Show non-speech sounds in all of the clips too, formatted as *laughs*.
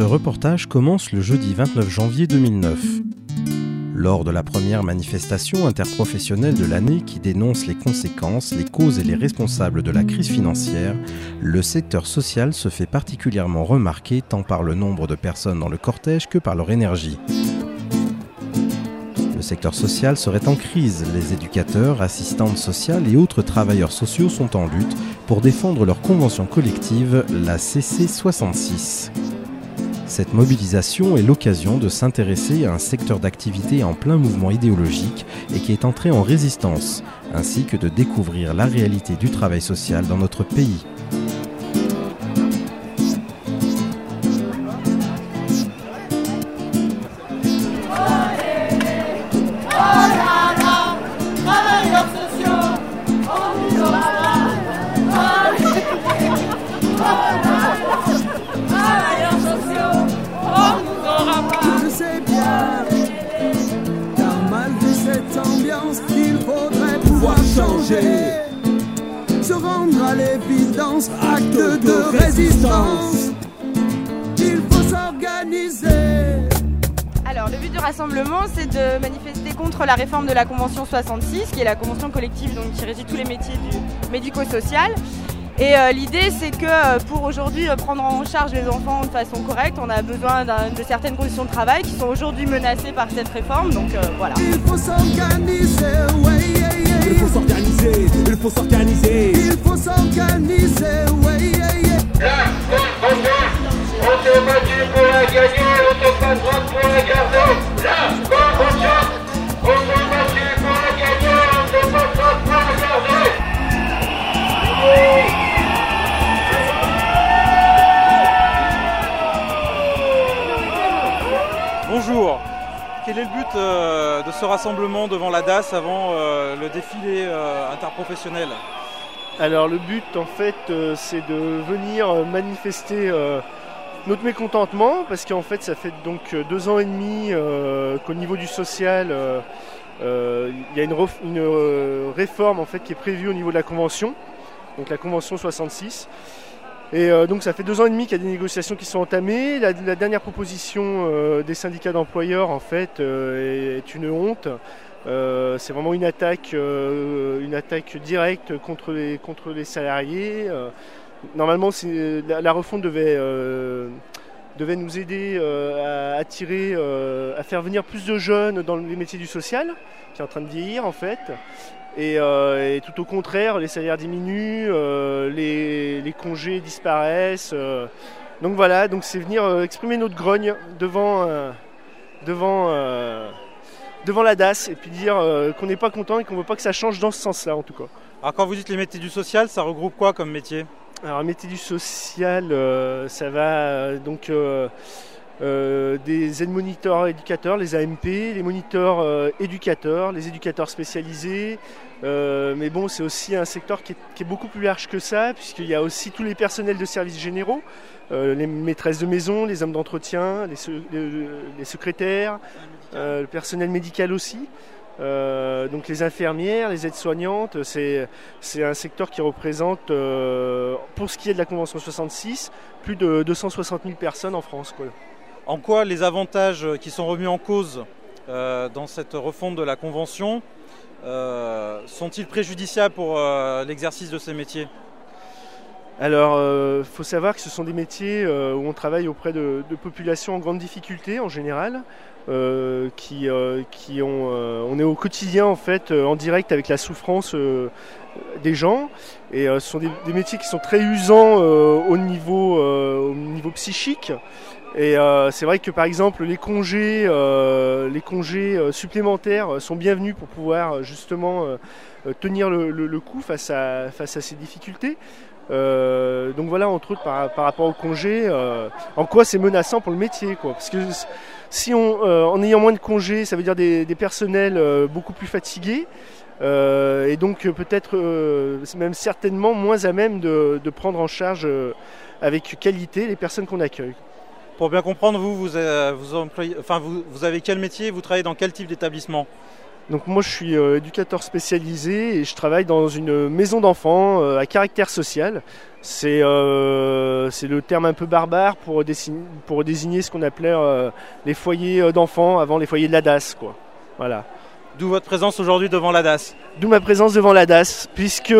Ce reportage commence le jeudi 29 janvier 2009. Lors de la première manifestation interprofessionnelle de l'année qui dénonce les conséquences, les causes et les responsables de la crise financière, le secteur social se fait particulièrement remarquer tant par le nombre de personnes dans le cortège que par leur énergie. Le secteur social serait en crise. Les éducateurs, assistantes sociales et autres travailleurs sociaux sont en lutte pour défendre leur convention collective, la CC 66. Cette mobilisation est l'occasion de s'intéresser à un secteur d'activité en plein mouvement idéologique et qui est entré en résistance, ainsi que de découvrir la réalité du travail social dans notre pays. La réforme de la Convention 66, qui est la convention collective donc, qui régit tous les métiers du médico-social. Et euh, l'idée, c'est que euh, pour aujourd'hui euh, prendre en charge les enfants de façon correcte, on a besoin d'un- de certaines conditions de travail qui sont aujourd'hui menacées par cette réforme. Donc euh, voilà. Il faut s'organiser, ouais, yeah, yeah. Il faut s'organiser, il faut s'organiser. Il faut s'organiser, ouais, yeah, yeah. La convention, on s'est battu pour la gagner, on te pas droit pour la garder. La Bonjour. Quel est le but euh, de ce rassemblement devant la DAS avant euh, le défilé euh, interprofessionnel? Alors le but en fait c'est de venir manifester notre mécontentement parce qu'en fait ça fait donc deux ans et demi qu'au niveau du social il y a une, une, réforme en fait qui est prévue au niveau de la convention, donc la convention 66. Et euh, donc ça fait deux ans et demi qu'il y a des négociations qui sont entamées. La, dernière proposition euh, des syndicats d'employeurs en fait euh, est, une honte. C'est vraiment une attaque, une attaque directe contre les, contre les salariés. Normalement, la, la refonte devait, devait nous aider à attirer, à faire venir plus de jeunes dans les métiers du social, qui est en train de vieillir en fait. Et, euh, et tout au contraire, les salaires diminuent, euh, les, les congés disparaissent. euh. donc voilà, donc c'est venir exprimer notre grogne devant, devant, devant la DAS et puis dire qu'on n'est pas content et qu'on ne veut pas que ça change dans ce sens-là en tout cas. Alors quand vous dites les métiers du social, ça regroupe quoi comme métier? Alors, métier du social, ça va donc euh, des aides moniteurs éducateurs, les AMP, les moniteurs euh, éducateurs, les éducateurs spécialisés. Euh, mais bon, c'est aussi un secteur qui est, beaucoup plus large que ça, puisqu'il y a aussi tous les personnels de services généraux, les maîtresses de maison, les hommes d'entretien, les, se- le- les secrétaires, le personnel médical aussi. Donc les infirmières, les aides-soignantes, c'est un secteur qui représente, pour ce qui est de la Convention 66, plus de 260 000 personnes en France. En quoi les avantages qui sont remis en cause euh, dans cette refonte de la Convention euh, sont-ils préjudiciables pour euh, l'exercice de ces métiers? Alors, il faut savoir que ce sont des métiers où on travaille auprès de, populations en grande difficulté en général, qui, ont, on est au quotidien en fait en direct avec la souffrance des gens, et ce sont des, métiers qui sont très usants au niveau psychique. Et euh, c'est vrai que par exemple les congés, euh, les congés euh, supplémentaires sont bienvenus pour pouvoir justement tenir le, coup face à, ces difficultés. Donc voilà, entre autres par, rapport au congé, euh, en quoi c'est menaçant pour le métier. Parce que si on, en ayant moins de congés, ça veut dire des, personnels beaucoup plus fatigués. et donc peut-être même certainement moins à même de, prendre en charge avec qualité les personnes qu'on accueille. Pour bien comprendre, vous, vous, euh, vous, employez- enfin, vous, vous avez quel métier? Vous travaillez dans quel type d'établissement? Donc moi je suis euh, éducateur spécialisé et je travaille dans une maison d'enfants euh, à caractère social. C'est euh, c'est le terme un peu barbare pour, désigner, pour désigner ce qu'on appelait les foyers d'enfants avant les foyers de la DAS. Quoi. Voilà. D'où votre présence aujourd'hui devant la DAS. D'où ma présence devant la DAS, puisque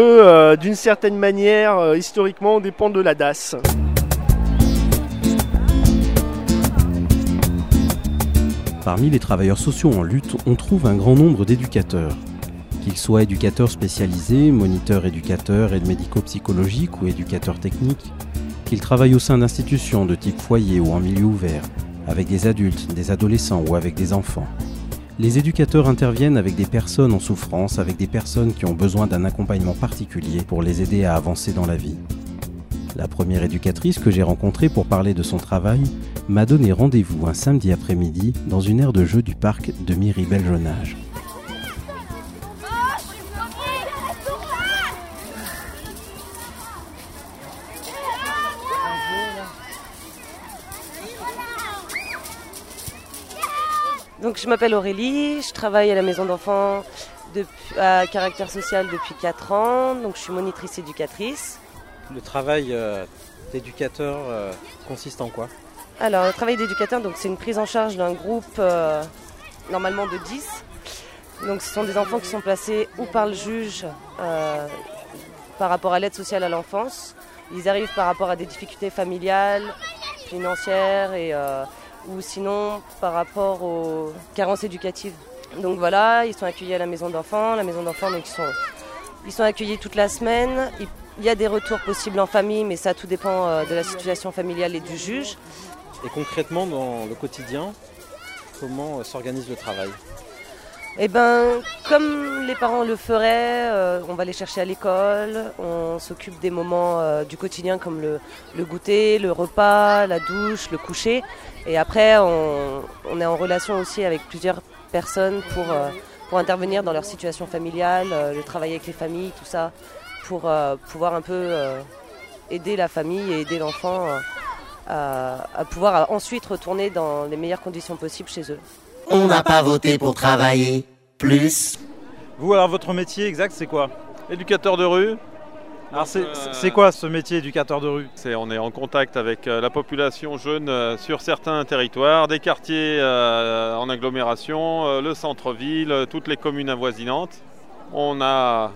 d'une certaine manière, historiquement, on dépend de la DAS. Parmi les travailleurs sociaux en lutte, on trouve un grand nombre d'éducateurs. Qu'ils soient éducateurs spécialisés, moniteurs éducateurs, aides médico-psychologiques ou éducateurs techniques, qu'ils travaillent au sein d'institutions de type foyer ou en milieu ouvert, avec des adultes, des adolescents ou avec des enfants. Les éducateurs interviennent avec des personnes en souffrance, avec des personnes qui ont besoin d'un accompagnement particulier pour les aider à avancer dans la vie. La première éducatrice que j'ai rencontrée pour parler de son travail m'a donné rendez-vous un samedi après-midi dans une aire de jeu du parc de Miribel-Jonage. Donc je m'appelle Aurélie, je travaille à la maison d'enfants à caractère social depuis 4 ans, donc je suis monitrice éducatrice. Le travail euh, d'éducateur euh, consiste en quoi? Alors le travail d'éducateur, c'est une prise en charge d'un groupe euh, normalement de 10. Donc ce sont des enfants qui sont placés ou par le juge par rapport à l'aide sociale à l'enfance. Ils arrivent par rapport à des difficultés familiales, financières et ou sinon par rapport aux carences éducatives. Donc voilà, ils sont accueillis à la maison d'enfants. La maison d'enfants, donc ils sont, accueillis toute la semaine. Il y a des retours possibles en famille, mais ça tout dépend euh, de la situation familiale et du juge. Et concrètement, dans le quotidien, comment euh, s'organise le travail? Eh ben, comme les parents le feraient, euh, on va les chercher à l'école, on s'occupe des moments euh, du quotidien comme le, le goûter, le repas, la douche, le coucher. Et après, on, on est en relation aussi avec plusieurs personnes pour, euh, pour intervenir dans leur situation familiale, le travail avec les familles, tout ça, pour euh, pouvoir un peu euh, aider la famille et aider l'enfant euh, à, à pouvoir ensuite retourner dans les meilleures conditions possibles chez eux. On n'a pas voté pour travailler plus. Vous, alors votre métier exact, c'est quoi? Éducateur de rue, Alors c'est c'est quoi ce métier éducateur de rue? C'est, on est en contact avec la population jeune sur certains territoires, des quartiers euh, en agglomération, le centre-ville, toutes les communes avoisinantes. On a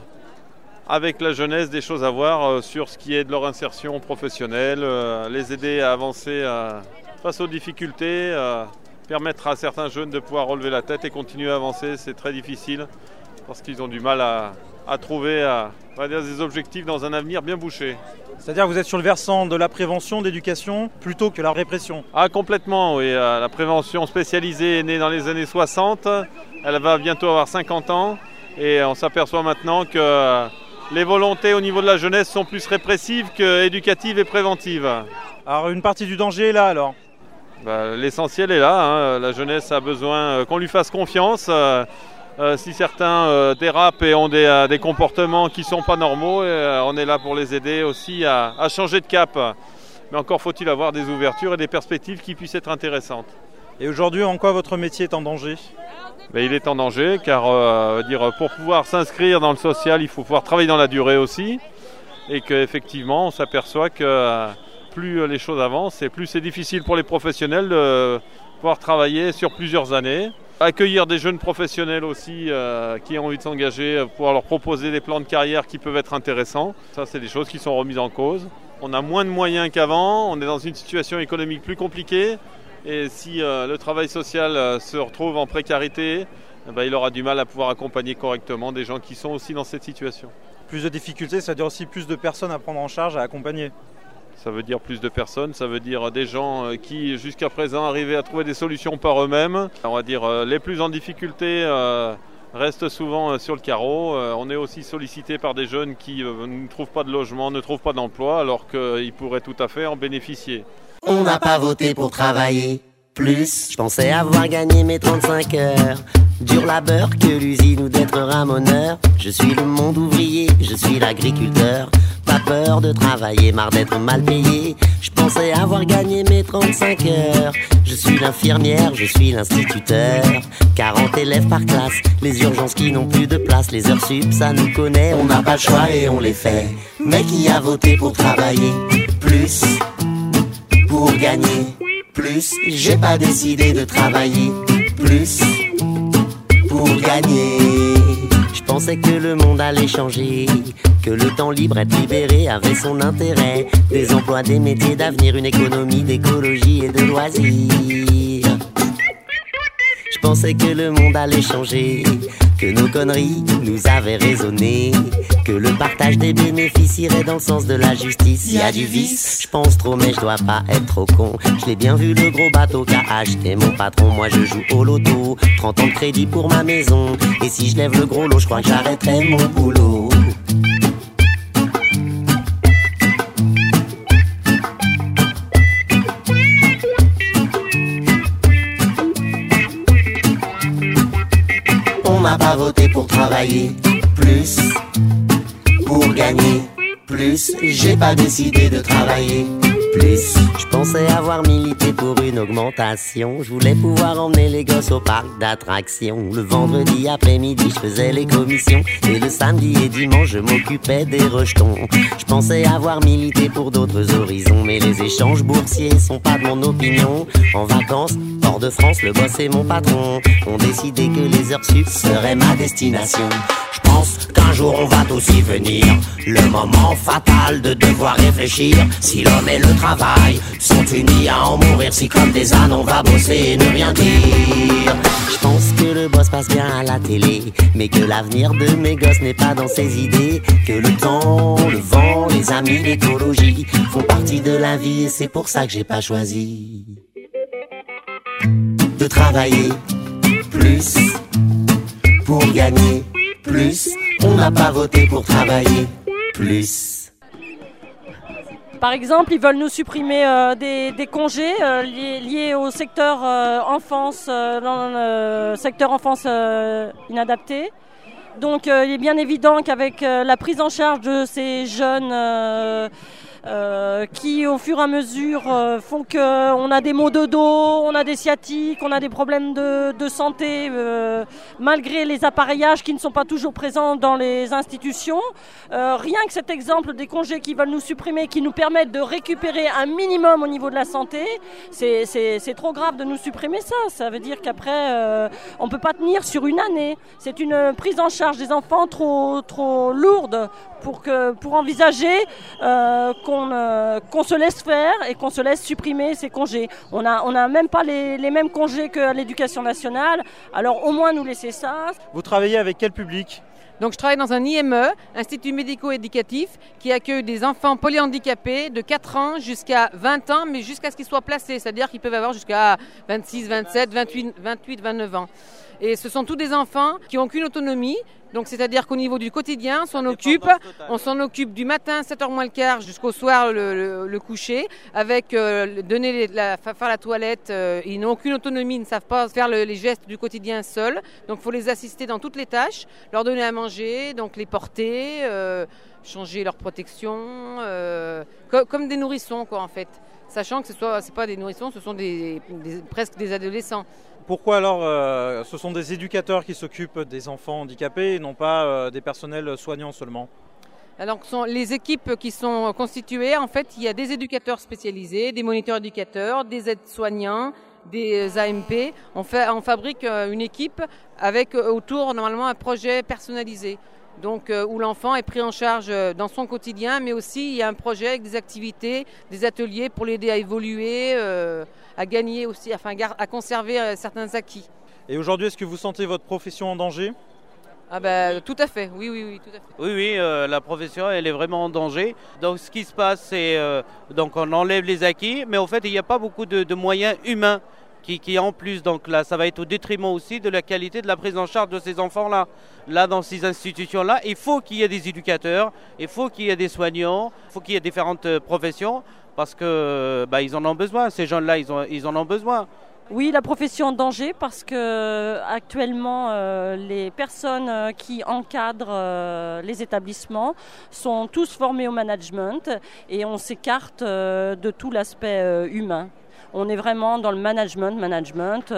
avec la jeunesse des choses à voir euh, sur ce qui est de leur insertion professionnelle, euh, les aider à avancer euh, face aux difficultés, permettre à certains jeunes de pouvoir relever la tête et continuer à avancer. C'est très difficile parce qu'ils ont du mal à, à trouver à, dire, des objectifs dans un avenir bien bouché. C'est-à-dire que vous êtes sur le versant de la prévention, d'éducation, plutôt que la répression. Ah complètement, oui. La prévention spécialisée est née dans les années 60. Elle va bientôt avoir 50 ans. Et on s'aperçoit maintenant que les volontés au niveau de la jeunesse sont plus répressives qu'éducatives et préventives. Alors une partie du danger est là alors. Bah, L'essentiel est là. hein. La jeunesse a besoin euh, qu'on lui fasse confiance. Euh, euh, si certains euh, dérapent et ont des, des comportements qui ne sont pas normaux, on est là pour les aider aussi à, à changer de cap. Mais encore faut-il avoir des ouvertures et des perspectives qui puissent être intéressantes. Et aujourd'hui, en quoi votre métier est en danger? Mais il est en danger car euh, pour pouvoir s'inscrire dans le social, il faut pouvoir travailler dans la durée aussi. Et qu'effectivement, on s'aperçoit que euh, plus les choses avancent et plus c'est difficile pour les professionnels de pouvoir travailler sur plusieurs années. Accueillir des jeunes professionnels aussi euh, qui ont envie de s'engager, pouvoir leur proposer des plans de carrière qui peuvent être intéressants. Ça, c'est des choses qui sont remises en cause. On a moins de moyens qu'avant, on est dans une situation économique plus compliquée. Et si euh, le travail social euh, se retrouve en précarité, eh ben, il aura du mal à pouvoir accompagner correctement des gens qui sont aussi dans cette situation. Plus de difficultés, ça veut dire aussi plus de personnes à prendre en charge, à accompagner. Ça veut dire plus de personnes, ça veut dire des gens euh, qui jusqu'à présent arrivaient à trouver des solutions par eux-mêmes. On va dire euh, les plus en difficulté euh, restent souvent euh, sur le carreau. Euh, On est aussi sollicité par des jeunes qui euh, ne trouvent pas de logement, ne trouvent pas d'emploi, alors qu'ils pourraient tout à fait en bénéficier. On n'a pas voté pour travailler plus. Je pensais avoir gagné mes 35 heures. Dur labeur que l'usine ou d'être ramoneur. Je suis le monde ouvrier, je suis l'agriculteur. Pas peur de travailler, marre d'être mal payé. Je pensais avoir gagné mes 35 heures. Je suis l'infirmière, je suis l'instituteur. 40 élèves par classe, les urgences qui n'ont plus de place, les heures sup, ça nous connaît. On n'a pas le choix et on les fait. Mais qui a voté pour travailler? Plus pour gagner plus J'ai pas décidé de travailler plus pour gagner. Je pensais que le monde allait changer, que le temps libre être libéré avait son intérêt. Des emplois, des métiers d'avenir, une économie d'écologie et de loisirs. Je pensais que le monde allait changer, que nos conneries nous avaient raisonné, que le partage des bénéfices irait dans le sens de la justice. Y a du vice, je pense trop, mais je dois pas être trop con. Je l'ai bien vu le gros bateau qu'a acheté mon patron. Moi je joue au loto, 30 ans de crédit pour ma maison. Et si je lève le gros lot, je crois que j'arrêterai mon boulot. Voté pour travailler plus, pour gagner plus. J'ai pas décidé de travailler Je pensais avoir milité pour une augmentation. Je voulais pouvoir emmener les gosses au parc d'attractions. Le vendredi après-midi, je faisais les commissions. Et le samedi et dimanche, je m'occupais des rejetons. Je pensais avoir milité pour d'autres horizons. Mais les échanges boursiers sont pas de mon opinion. En vacances, hors de France, le boss et mon patron ont décidé que les heures sup seraient ma destination. Je pense qu'un jour on va tous y venir. Le moment fatal de devoir réfléchir. Si l'homme et le sont unis à en mourir, si comme des ânes on va bosser et ne rien dire. Je pense que le boss passe bien à la télé, mais que l'avenir de mes gosses n'est pas dans ses idées. Que le temps, le vent, les amis, l'écologie font partie de la vie et c'est pour ça que j'ai pas choisi de travailler plus pour gagner plus. On n'a pas voté pour travailler plus. Par exemple, ils veulent nous supprimer euh, des, des congés euh, liés, liés au secteur euh, enfance, euh, dans le secteur enfance euh, inadapté. Donc, euh, il est bien évident qu'avec euh, la prise en charge de ces jeunes euh, euh, qui, au fur et à mesure, euh, font qu'on a des maux de dos, on a des sciatiques, on a des problèmes de, santé, euh, malgré les appareillages qui ne sont pas toujours présents dans les institutions. Euh, rien que cet exemple des congés qui veulent nous supprimer, qui nous permettent de récupérer un minimum au niveau de la santé, c'est- trop grave de nous supprimer ça. Ça veut dire qu'après, euh, on ne peut pas tenir sur une année. C'est une prise en charge des enfants trop, trop lourde pour, que, pour envisager euh, qu'on euh, qu'on se laisse faire et qu'on se laisse supprimer ces congés. On n'a on a même pas les, les mêmes congés que l'éducation nationale. Alors au moins nous laisser ça. Vous travaillez avec quel public? Donc je travaille dans un IME, Institut médico-éducatif, qui accueille des enfants polyhandicapés de 4 ans jusqu'à 20 ans, mais jusqu'à ce qu'ils soient placés, c'est-à-dire qu'ils peuvent avoir jusqu'à 26, 27, 28, 28, 29 ans. Et ce sont tous des enfants qui n'ont qu'une autonomie, donc c'est-à-dire qu'au niveau du quotidien, on s'en occupe, on s'en occupe du matin 7h moins le quart jusqu'au soir le, le- le coucher, avec euh, donner la, faire la toilette, euh, ils n'ont aucune autonomie, ils ne savent pas faire le- les gestes du quotidien seuls, donc il faut les assister dans toutes les tâches, leur donner à manger, donc les porter, euh, changer leur protection, co- comme des nourrissons quoi en fait. Sachant que ce soit, c'est pas des nourrissons, ce sont des, des- presque des adolescents. Pourquoi alors euh, ce sont des éducateurs qui s'occupent des enfants handicapés et non pas euh, des personnels soignants seulement? Alors, les équipes qui sont constituées, en fait, il y a des éducateurs spécialisés, des moniteurs éducateurs, des aides-soignants, des AMP. On, fabrique euh, une équipe avec autour, normalement, un projet personnalisé. Donc, où l'enfant est pris en charge dans son quotidien, mais aussi il y a un projet avec des activités, des ateliers pour l'aider à évoluer, à gagner aussi, enfin, à conserver euh, certains acquis. Et aujourd'hui, est-ce que vous sentez votre profession en danger? Ah ben, tout à fait, oui, oui, oui, tout à fait. Oui, oui, euh, la profession, elle est vraiment en danger. Donc, ce qui se passe, c'est euh, donc on enlève les acquis, mais au fait, il n'y a pas beaucoup de, de moyens humains qui, qui en plus. Donc là, ça va être au détriment aussi de la qualité de la prise en charge de ces enfants-là. Là, dans ces institutions-là, il faut qu'il y ait des éducateurs, il faut qu'il y ait des soignants, il faut qu'il y ait différentes euh, professions parce que bah, ils en ont besoin. Ces jeunes-là, ils, ils en ont besoin. Oui, la profession en danger parce que actuellement euh, les personnes euh, qui encadrent euh, les établissements sont tous formés au management et on s'écarte euh, de tout l'aspect euh, humain. On est vraiment dans le management, management.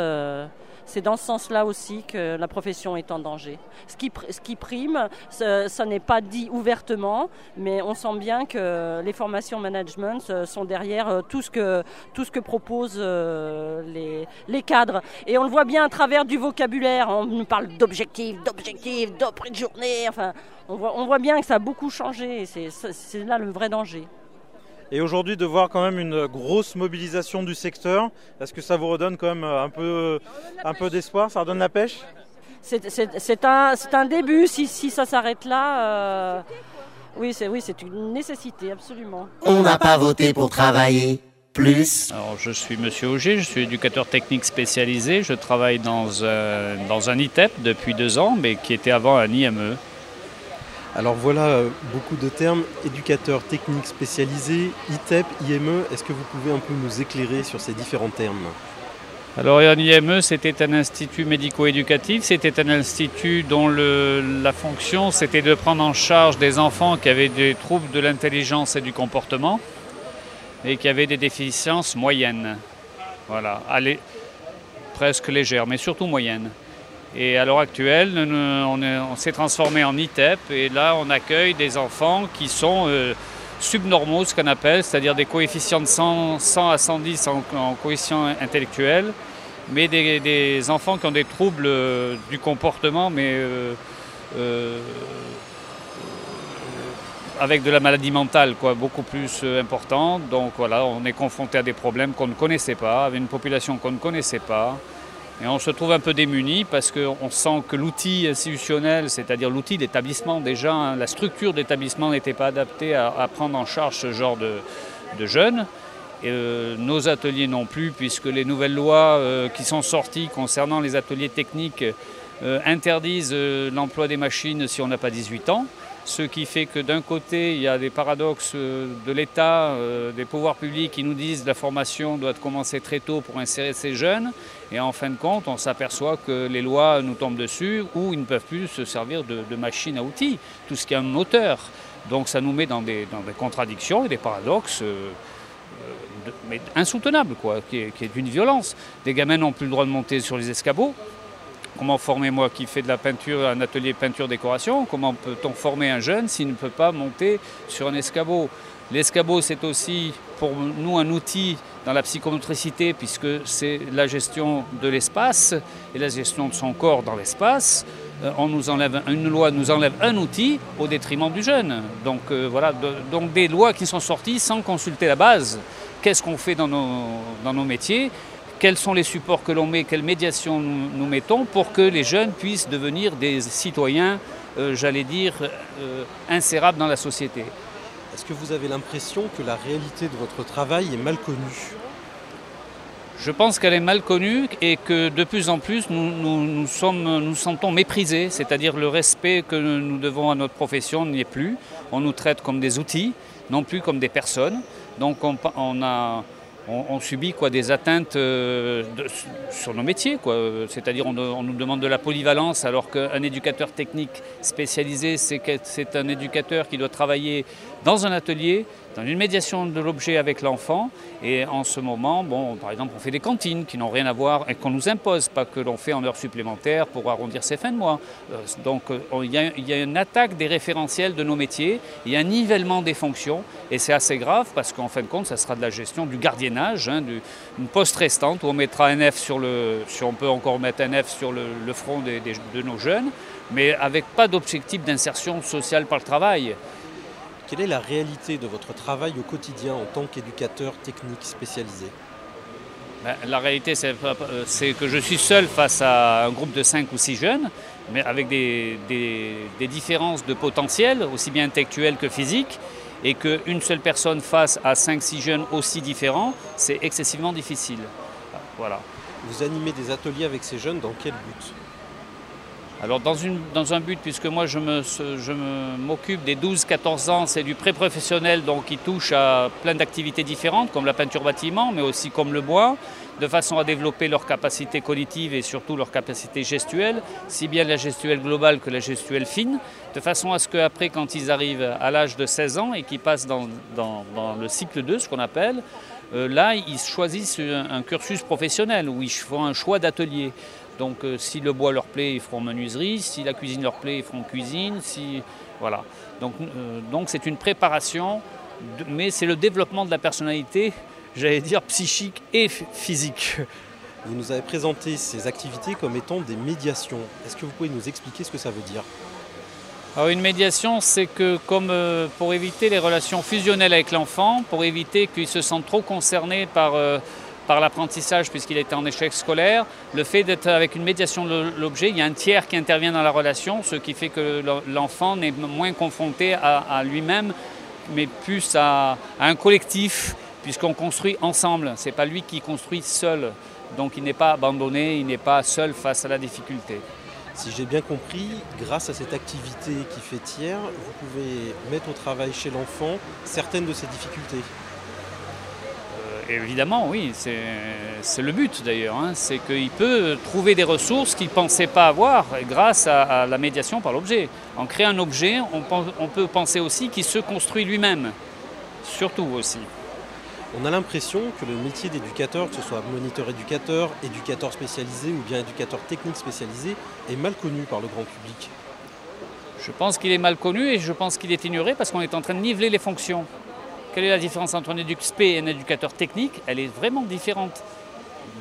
C'est dans ce sens-là aussi que la profession est en danger. Ce qui, prime, ça n'est pas dit ouvertement, mais on sent bien que les formations management euh, sont derrière euh, tout ce que, proposent euh, les, cadres. Et on le voit bien à travers du vocabulaire. On nous parle d'objectifs, d'objectifs, d'après de journée. Enfin, on voit, bien que ça a beaucoup changé. c'est là le vrai danger. Et aujourd'hui, de voir quand même une grosse mobilisation du secteur, est-ce que ça vous redonne quand même un peu, un peu d'espoir? Ça redonne la pêche? C'est- un, c'est un début. Si, si ça s'arrête là, euh, oui, c'est oui, c'est une nécessité, absolument. On n'a pas voté pour travailler plus. Alors, je suis Monsieur Auger, je suis éducateur technique spécialisé. Je travaille dans un, dans un ITEP depuis deux ans, mais qui était avant un IME. Alors voilà euh, beaucoup de termes, éducateur technique spécialisé, ITEP, IME, est-ce que vous pouvez un peu nous éclairer sur ces différents termes? Alors, IME, c'était un institut médico-éducatif. C'était un institut dont la fonction, c'était de prendre en charge des enfants qui avaient des troubles de l'intelligence et du comportement et qui avaient des déficiences moyennes. Voilà, presque légères, mais surtout moyennes. Et à l'heure actuelle, on, est- on s'est transformé en ITEP et là, on accueille des enfants qui sont euh, subnormaux, ce qu'on appelle, c'est-à-dire des coefficients de 100, 100 à 110 en, en coefficient intellectuel, mais des, enfants qui ont des troubles euh, du comportement, mais euh, avec de la maladie mentale, quoi, beaucoup plus importante. Donc voilà, on est confronté à des problèmes qu'on ne connaissait pas, avec une population qu'on ne connaissait pas. Et on se trouve un peu démuni parce qu'on sent que l'outil institutionnel, c'est-à-dire l'outil d'établissement déjà, hein, la structure d'établissement n'était pas adaptée à, prendre en charge ce genre de, jeunes. Et, euh, nos ateliers non plus, puisque les nouvelles lois euh, qui sont sorties concernant les ateliers techniques euh, interdisent l'emploi des machines si on n'a pas 18 ans. Ce qui fait que d'un côté, il y a des paradoxes euh, de l'État, euh, des pouvoirs publics qui nous disent que la formation doit commencer très tôt pour insérer ces jeunes. Et en fin de compte, on s'aperçoit que les lois nous tombent dessus ou ils ne peuvent plus se servir de, machines à outils, tout ce qui est un moteur. Donc ça nous met dans des, contradictions et des paradoxes. euh, euh, de- mais insoutenable, quoi, qui est, qui est d'une violence. Des gamins n'ont plus le droit de monter sur les escabeaux. Comment former moi qui fais de la peinture, un atelier peinture-décoration Comment peut-on former un jeune s'il ne peut pas monter sur un escabeau? L'escabeau, c'est aussi pour nous un outil dans la psychomotricité puisque c'est la gestion de l'espace et la gestion de son corps dans l'espace. Euh, on nous enlève, une loi nous enlève un outil au détriment du jeune. Donc euh, voilà, donc des lois qui sont sorties sans consulter la base. Qu'est-ce qu'on fait dans nos métiers? Quels sont les supports que l'on met, quelle médiation nous, nous mettons pour que les jeunes puissent devenir des citoyens, euh, j'allais dire, euh, insérables dans la société. Est-ce que vous avez l'impression que la réalité de votre travail est mal connue? Je pense qu'elle est mal connue et que de plus en plus nous nous, nous sommes, nous sentons méprisés, c'est-à-dire le respect que nous devons à notre profession n'y est plus. On nous traite comme des outils, non plus comme des personnes. Donc on a, on, subit quoi, des atteintes euh, sur nos métiers. C'est-à-dire on, on nous demande de la polyvalence alors qu'un éducateur technique spécialisé, c'est un éducateur qui doit travailler dans un atelier, dans une médiation de l'objet avec l'enfant. Et en ce moment, bon, par exemple, on fait des cantines qui n'ont rien à voir et qu'on nous impose, pas que l'on fait en heures supplémentaires pour arrondir ses fins de mois. Euh, donc euh, il y, a- une attaque des référentiels de nos métiers, il y a un nivellement des fonctions et c'est assez grave parce qu'en fin de compte, ça sera de la gestion du gardiennage, hein, une poste restante où on mettra un F sur le, si on peut encore mettre un F sur le, front de nos jeunes, mais avec pas d'objectif d'insertion sociale par le travail. Quelle est la réalité de votre travail au quotidien en tant qu'éducateur technique spécialisé Ben, la réalité, c'est euh, c'est que je suis seul face à un groupe de 5 ou 6 jeunes, mais avec des, des- des différences de potentiel, aussi bien intellectuelles que physiques, et qu'une seule personne face à 5-6 jeunes aussi différents, c'est excessivement difficile. Voilà. Vous animez des ateliers avec ces jeunes dans quel but? Alors dans, une, dans un but, puisque moi je, m'occupe des 12-14 ans, c'est du pré-professionnel, donc qui touche à plein d'activités différentes, comme la peinture bâtiment, mais aussi comme le bois, de façon à développer leurs capacités cognitives et surtout leurs capacités gestuelles, si bien la gestuelle globale que la gestuelle fine, de façon à ce qu'après, quand ils arrivent à l'âge de 16 ans et qu'ils passent dans, dans- le cycle 2, ce qu'on appelle, euh, là, ils choisissent un cursus professionnel où ils font un choix d'atelier. Donc, euh, si le bois leur plaît, ils feront menuiserie. Si la cuisine leur plaît, ils feront cuisine. Si, voilà. Donc, euh, donc c'est une préparation, de- mais c'est le développement de la personnalité, j'allais dire psychique et ph- physique. Vous nous avez présenté ces activités comme étant des médiations. Est-ce que vous pouvez nous expliquer ce que ça veut dire? Alors une médiation, c'est que comme euh, pour éviter les relations fusionnelles avec l'enfant, pour éviter qu'il se sente trop concerné par, par l'apprentissage puisqu'il était en échec scolaire, le fait d'être avec une médiation de l'objet, il y a un tiers qui intervient dans la relation, ce qui fait que l'en- l'enfant n'est moins confronté à, à lui-même, mais plus à, à un collectif, puisqu'on construit ensemble. Ce n'est pas lui qui construit seul. Donc il n'est pas abandonné, il n'est pas seul face à la difficulté. Si j'ai bien compris, grâce à cette activité qui fait tiers, vous pouvez mettre au travail chez l'enfant certaines de ses difficultés. Évidemment, oui, c'est le but d'ailleurs. hein. C'est qu'il peut trouver des ressources qu'il ne pensait pas avoir grâce à, à la médiation par l'objet. En créant un objet, on peut penser aussi qu'il se construit lui-même, surtout aussi. On a l'impression que le métier d'éducateur, que ce soit moniteur éducateur, éducateur spécialisé ou bien éducateur technique spécialisé, est mal connu par le grand public. Je pense qu'il est mal connu et je pense qu'il est ignoré parce qu'on est en train de niveler les fonctions. Quelle est la différence entre un éduc-spé et un éducateur technique? Elle est vraiment différente.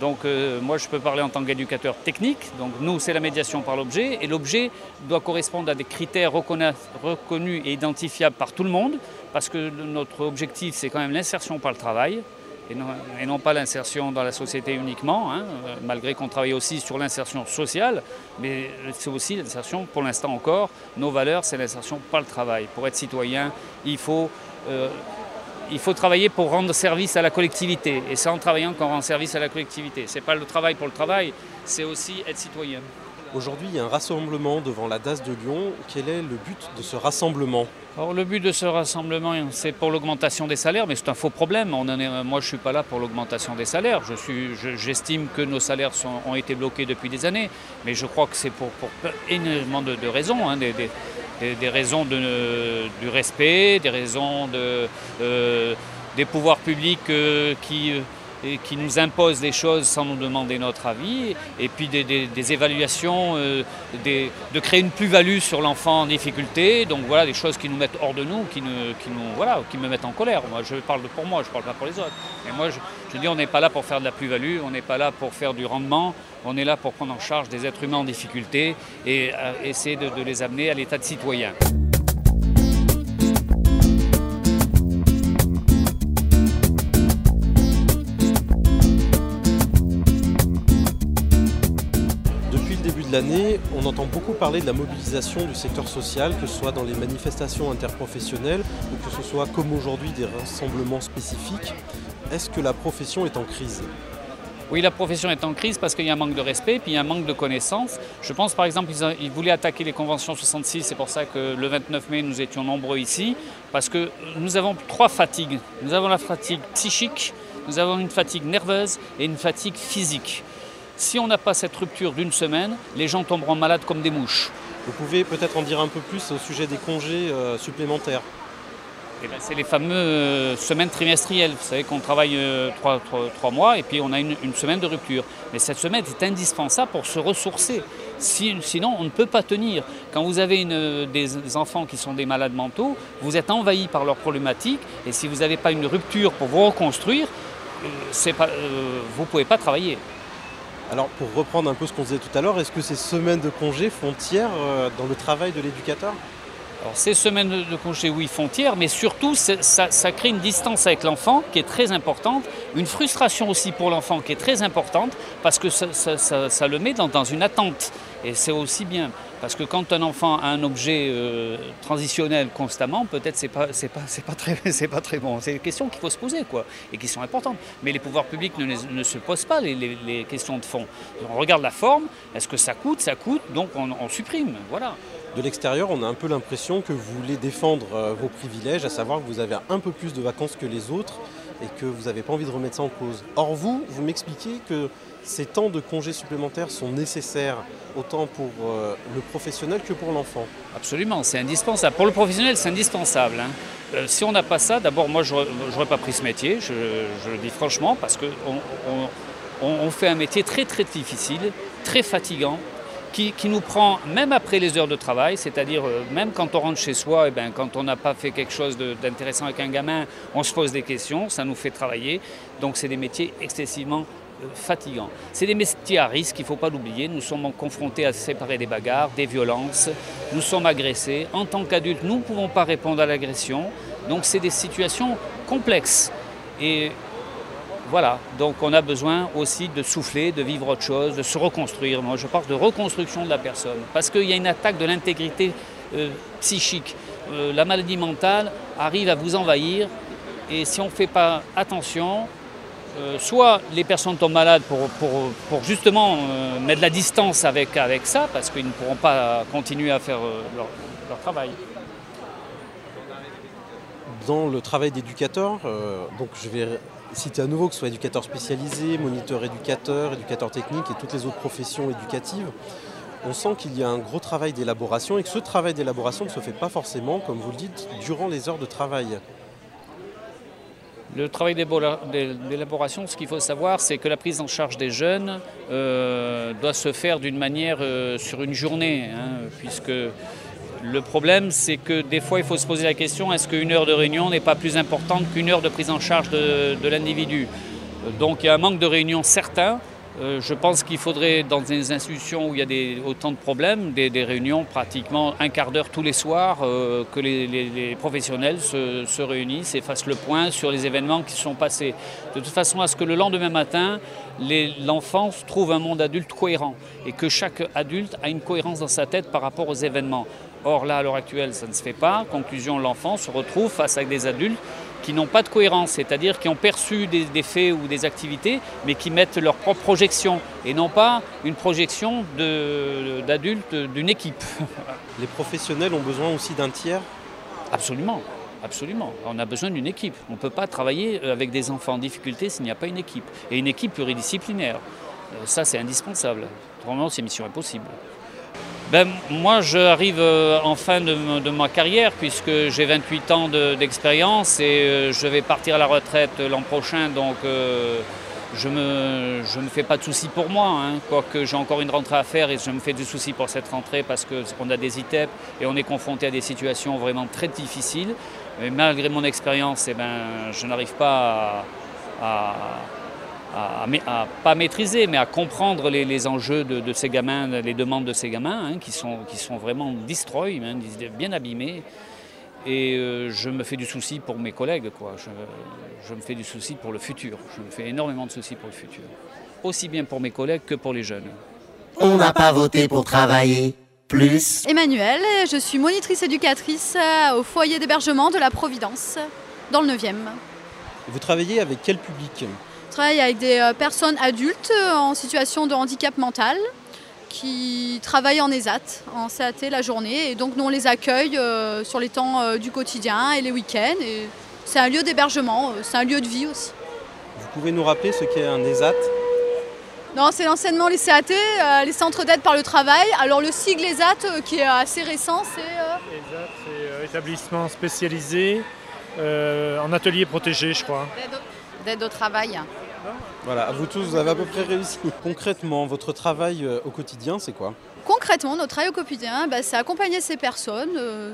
Donc euh, moi je peux parler en tant qu'éducateur technique, donc nous c'est la médiation par l'objet, et l'objet doit correspondre à des critères reconnus et identifiables par tout le monde, parce que notre objectif c'est quand même l'insertion par le travail, et non, et non pas l'insertion dans la société uniquement, hein, euh, malgré qu'on travaille aussi sur l'insertion sociale, mais c'est aussi l'insertion, pour l'instant encore, nos valeurs c'est l'insertion par le travail. Pour être citoyen, il faut... euh, il faut travailler pour rendre service à la collectivité. Et c'est en travaillant qu'on rend service à la collectivité. Ce n'est pas le travail pour le travail, c'est aussi être citoyen. Aujourd'hui, il y a un rassemblement devant la DAS de Lyon. Quel est le but de ce rassemblement? Alors le but de ce rassemblement, c'est pour l'augmentation des salaires, mais c'est un faux problème. On en est- moi, je ne suis pas là pour l'augmentation des salaires. Je suis- je- J'estime que nos salaires sont- ont été bloqués depuis des années, mais je crois que c'est pour, pour énormément de, de raisons. hein, des, des- des- raisons de- du respect, des raisons de, euh, des pouvoirs publics euh, qui, euh, qui nous imposent des choses sans nous demander notre avis, et puis des, évaluations, euh, de créer une plus-value sur l'enfant en difficulté, donc voilà des choses qui nous mettent hors de nous, qui, nous, voilà, qui me mettent en colère. Moi je parle pour moi, je ne parle pas pour les autres. Et moi je, dis on n'est pas là pour faire de la plus-value, on n'est pas là pour faire du rendement, on est là pour prendre en charge des êtres humains en difficulté et euh, essayer de les amener à l'état de citoyen. On entend beaucoup parler de la mobilisation du secteur social, que ce soit dans les manifestations interprofessionnelles ou que ce soit comme aujourd'hui des rassemblements spécifiques. Est-ce que la profession est en crise? Oui, la profession est en crise parce qu'il y a un manque de respect, puis un manque de connaissances. Je pense par exemple qu'ils voulaient attaquer les conventions 66, c'est pour ça que le 29 mai nous étions nombreux ici, parce que nous avons trois fatigues. Nous avons la fatigue psychique, nous avons une fatigue nerveuse et une fatigue physique. Si on n'a pas cette rupture d'une semaine, les gens tomberont malades comme des mouches. Vous pouvez peut-être en dire un peu plus au sujet des congés euh, supplémentaires Eh ben, c'est les fameuses euh, semaines trimestrielles. Vous savez qu'on travaille euh, trois, trois- trois mois et puis on a une, une semaine de rupture. Mais cette semaine est indispensable pour se ressourcer. Si- sinon, on ne peut pas tenir. Quand vous avez une- des enfants qui sont des malades mentaux, vous êtes envahi par leurs problématiques et si vous n'avez pas une rupture pour vous reconstruire, pas, euh, vous ne pouvez pas travailler. Alors pour reprendre un peu ce qu'on disait tout à l'heure, est-ce que ces semaines de congés font tiers euh, dans le travail de l'éducateur? Alors ces semaines de de congé, oui, font tiers, mais surtout ça, crée une distance avec l'enfant qui est très importante, une frustration aussi pour l'enfant qui est très importante, parce que ça, le met dans une attente. Et c'est aussi bien. Parce que quand un enfant a un objet euh, transitionnel constamment, peut-être c'est pas c'est pas c'est pas très *laughs* c'est pas très bon. C'est des questions qu'il faut se poser quoi et qui sont importantes. Mais les pouvoirs publics ne, se posent pas les, questions de fond. On regarde la forme. Est-ce que ça coûte? Ça coûte. Donc on, on supprime. Voilà. De l'extérieur, on a un peu l'impression que vous voulez défendre euh, vos privilèges, à savoir que vous avez un peu plus de vacances que les autres et que vous n'avez pas envie de remettre ça en cause. Or vous, vous m'expliquez que ces temps de congés supplémentaires sont nécessaires autant pour euh, le professionnel que pour l'enfant. Absolument, c'est indispensable. Pour le professionnel, c'est indispensable. hein. Euh, si on n'a pas ça, d'abord, moi, je n'aurais pas pris ce métier, je, le dis franchement, parce qu'on on, fait un métier très, très difficile, très fatigant, qui, qui nous prend, même après les heures de travail, c'est-à-dire euh, même quand on rentre chez soi, eh ben, quand on n'a pas fait quelque chose d'intéressant avec un gamin, on se pose des questions, ça nous fait travailler. Donc, c'est des métiers excessivement euh, fatigants. C'est des métiers à risque, il ne faut pas l'oublier. Nous sommes confrontés à séparer des bagarres, des violences. Nous sommes agressés. En tant qu'adultes, nous ne pouvons pas répondre à l'agression. Donc c'est des situations complexes. Et voilà, donc on a besoin aussi de souffler, de vivre autre chose, de se reconstruire. Moi, je parle de reconstruction de la personne. Parce qu'il y a une attaque de l'intégrité euh, psychique. Euh, la maladie mentale arrive à vous envahir. Et si on ne fait pas attention, euh, soit les personnes tombent malades pour, justement euh, mettre la distance avec, ça, parce qu'ils ne pourront pas continuer à faire euh, leur, travail. Dans le travail d'éducateur, je vais citer à nouveau que ce soit éducateur spécialisé, moniteur éducateur, éducateur technique et toutes les autres professions éducatives, on sent qu'il y a un gros travail d'élaboration et que ce travail d'élaboration ne se fait pas forcément, comme vous le dites, durant les heures de travail. Le travail d'élaboration, ce qu'il faut savoir, c'est que la prise en charge des jeunes euh, doit se faire d'une manière euh, sur une journée, hein, puisque le problème, c'est que des fois, il faut se poser la question est-ce qu'une heure de réunion n'est pas plus importante qu'une heure de prise en charge de, de l'individu? Donc, il y a un manque de réunion certain. Euh, je pense qu'il faudrait, dans des institutions où il y a autant de problèmes, des, réunions pratiquement un quart d'heure tous les soirs, euh, que les, professionnels se, se réunissent et fassent le point sur les événements qui sont passés. De toute façon, à ce que le lendemain matin, l'enfant trouve un monde adulte cohérent et que chaque adulte a une cohérence dans sa tête par rapport aux événements. Or, là, à l'heure actuelle, ça ne se fait pas. Conclusion, l'enfant se retrouve face à des adultes qui n'ont pas de cohérence, c'est-à-dire qui ont perçu des, des faits ou des activités, mais qui mettent leur propre projection, et non pas une projection d'adultes d'une équipe. *laughs* Les professionnels ont besoin aussi d'un tiers? Absolument, absolument. On a besoin d'une équipe. On ne peut pas travailler avec des enfants en difficulté s'il n'y a pas une équipe. Et une équipe pluridisciplinaire. Euh, Ça, c'est indispensable. Autrement, c'est mission impossible. Ben, moi, j'arrive euh, en fin de, de ma carrière puisque j'ai 28 ans de- d'expérience et euh, je vais partir à la retraite l'an prochain. Donc, euh, je ne me, je fais pas de soucis pour moi. Hein, quoique j'ai encore une rentrée à faire et je me fais du souci pour cette rentrée parce qu'on a des ITEP et on est confronté à des situations vraiment très difficiles. Mais malgré mon expérience, eh ben, je n'arrive pas à- à, à pas maîtriser, mais à comprendre les, les enjeux de, de ces gamins, les demandes de ces gamins, hein, qui, sont, qui sont vraiment destroy, hein, bien abîmés. Et euh, je me fais du souci pour mes collègues, quoi. Je, je me fais du souci pour le futur. Je me fais énormément de soucis pour le futur. Aussi bien pour mes collègues que pour les jeunes. On n'a pas voté pour travailler plus. Emmanuel, je suis monitrice éducatrice euh, au foyer d'hébergement de la Providence, dans le 9e. Vous travaillez avec quel public? Travaille avec des euh, personnes adultes euh, en situation de handicap mental qui travaillent en ESAT, en CAT la journée. Et donc nous on les accueille euh, sur les temps du quotidien et les week-ends. Et c'est un lieu d'hébergement, c'est un lieu de vie aussi. Vous pouvez nous rappeler ce qu'est un ESAT Non, c'est l'enseignement, les CAT, euh, les centres d'aide par le travail. Alors le sigle ESAT euh, qui est assez récent, c'est... euh, ESAT, c'est euh, établissement spécialisé euh, en atelier protégé, je crois. d'aide au travail. Voilà, à vous tous, vous avez à peu près réussi. Concrètement, votre travail euh, au quotidien, c'est quoi? Concrètement, notre travail au quotidien, bah, c'est accompagner ces personnes euh,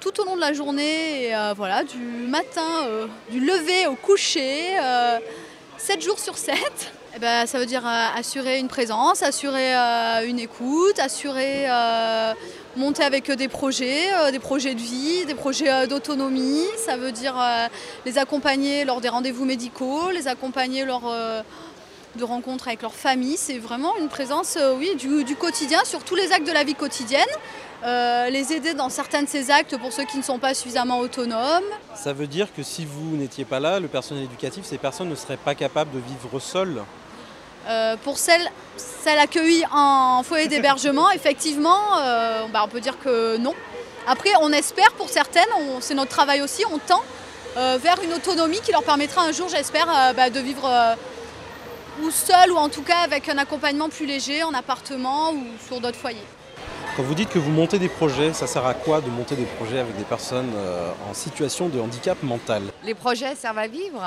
tout au long de la journée, et, euh, voilà, du matin, euh, du lever au coucher, 7 jours sur 7. Eh ben, ça veut dire euh, assurer une présence, assurer euh, une écoute, assurer euh, monter avec eux des projets, des projets de vie, des projets d'autonomie. Ça veut dire les accompagner lors des rendez-vous médicaux, les accompagner lors, de rencontres avec leur famille. C'est vraiment une présence oui, du, quotidien sur tous les actes de la vie quotidienne. Les aider dans certains de ces actes pour ceux qui ne sont pas suffisamment autonomes. Ça veut dire que si vous n'étiez pas là, le personnel éducatif, ces personnes ne seraient pas capables de vivre seules Euh, pour celles, celles accueillies en foyer d'hébergement, effectivement, euh, bah, on peut dire que non. Après, on espère pour certaines, on- c'est notre travail aussi, on tend euh, vers une autonomie qui leur permettra un jour, j'espère, euh, bah, de vivre euh, ou seul ou en tout cas avec un accompagnement plus léger en appartement ou sur d'autres foyers. Quand vous dites que vous montez des projets, ça sert à quoi de monter des projets avec des personnes euh, en situation de handicap mental? Les projets servent à vivre,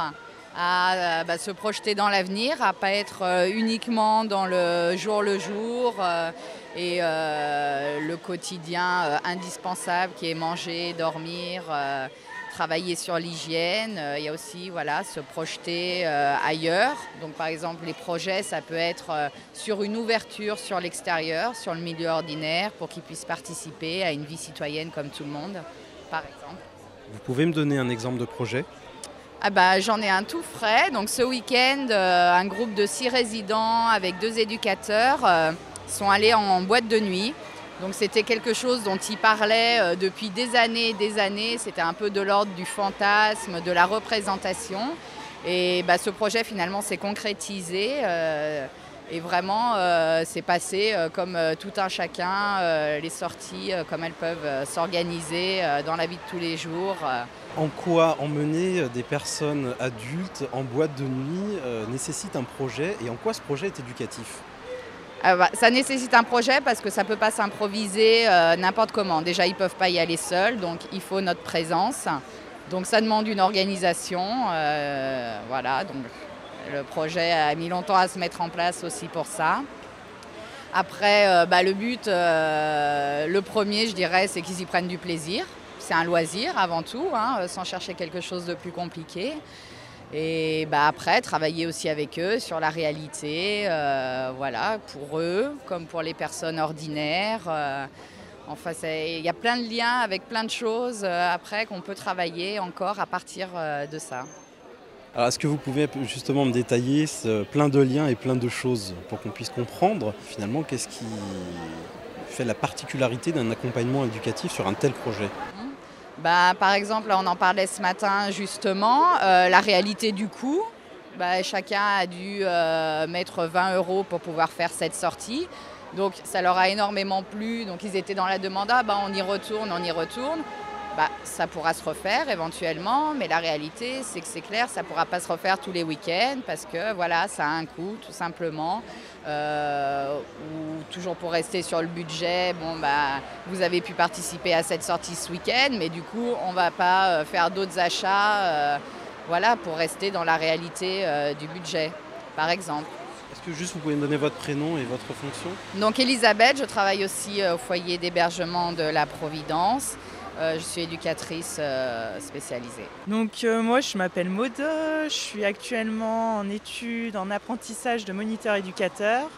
à euh, bah, se projeter dans l'avenir, à pas être euh, uniquement dans le jour le jour euh, et le quotidien indispensable qui est manger, dormir, travailler sur l'hygiène. Il y a aussi voilà, se projeter ailleurs. Donc par exemple les projets, ça peut être sur une ouverture sur l'extérieur, sur le milieu ordinaire, pour qu'ils puissent participer à une vie citoyenne comme tout le monde, par exemple. Vous pouvez me donner un exemple de projet? Ah bah, J'en ai un tout frais. Donc ce week-end, euh, un groupe de six résidents avec deux éducateurs euh, sont allés en boîte de nuit. Donc c'était quelque chose dont ils parlaient euh, depuis des années et des années. C'était un peu de l'ordre du fantasme, de la représentation. Et bah, ce projet finalement s'est concrétisé. Et vraiment, euh, c'est passé euh, comme euh, tout un chacun, les sorties, comme elles peuvent s'organiser dans la vie de tous les jours. En quoi emmener des personnes adultes en boîte de nuit nécessite un projet et en quoi ce projet est éducatif? Ah bah, ça nécessite un projet parce que ça ne peut pas s'improviser euh, n'importe comment. Déjà, ils ne peuvent pas y aller seuls, donc il faut notre présence. Donc ça demande une organisation. euh, voilà, donc le projet a mis longtemps à se mettre en place aussi pour ça. Après, euh, bah, le but, euh, le premier, je dirais, c'est qu'ils y prennent du plaisir. C'est un loisir avant tout, hein, euh, sans chercher quelque chose de plus compliqué. Et bah, après, travailler aussi avec eux sur la réalité, voilà, pour eux, comme pour les personnes ordinaires. enfin, il y a plein de liens avec plein de choses après qu'on peut travailler encore à partir de ça. Alors est-ce que vous pouvez justement me détailler plein de liens et plein de choses pour qu'on puisse comprendre finalement qu'est-ce qui fait la particularité d'un accompagnement éducatif sur un tel projet? Bah, par exemple, on en parlait ce matin justement, euh, la réalité du coût. Bah, chacun a dû euh, mettre 20 euros pour pouvoir faire cette sortie. Donc ça leur a énormément plu. Donc ils étaient dans la demande, ah, bah, on y retourne, on y retourne. Bah, ça pourra se refaire éventuellement, mais la réalité, c'est que c'est clair, ça ne pourra pas se refaire tous les week-ends parce que voilà, ça a un coût tout simplement. Euh, ou toujours pour rester sur le budget, bon, bah, vous avez pu participer à cette sortie ce week-end, mais du coup, on ne va pas euh, faire d'autres achats euh, voilà, pour rester dans la réalité euh, du budget, par exemple. Est-ce que juste vous pouvez me donner votre prénom et votre fonction? Donc Elisabeth, je travaille aussi au foyer d'hébergement de la Providence. Euh, je suis éducatrice euh, spécialisée. Donc euh, moi je m'appelle Maude, je suis actuellement en études en apprentissage de moniteur éducateur.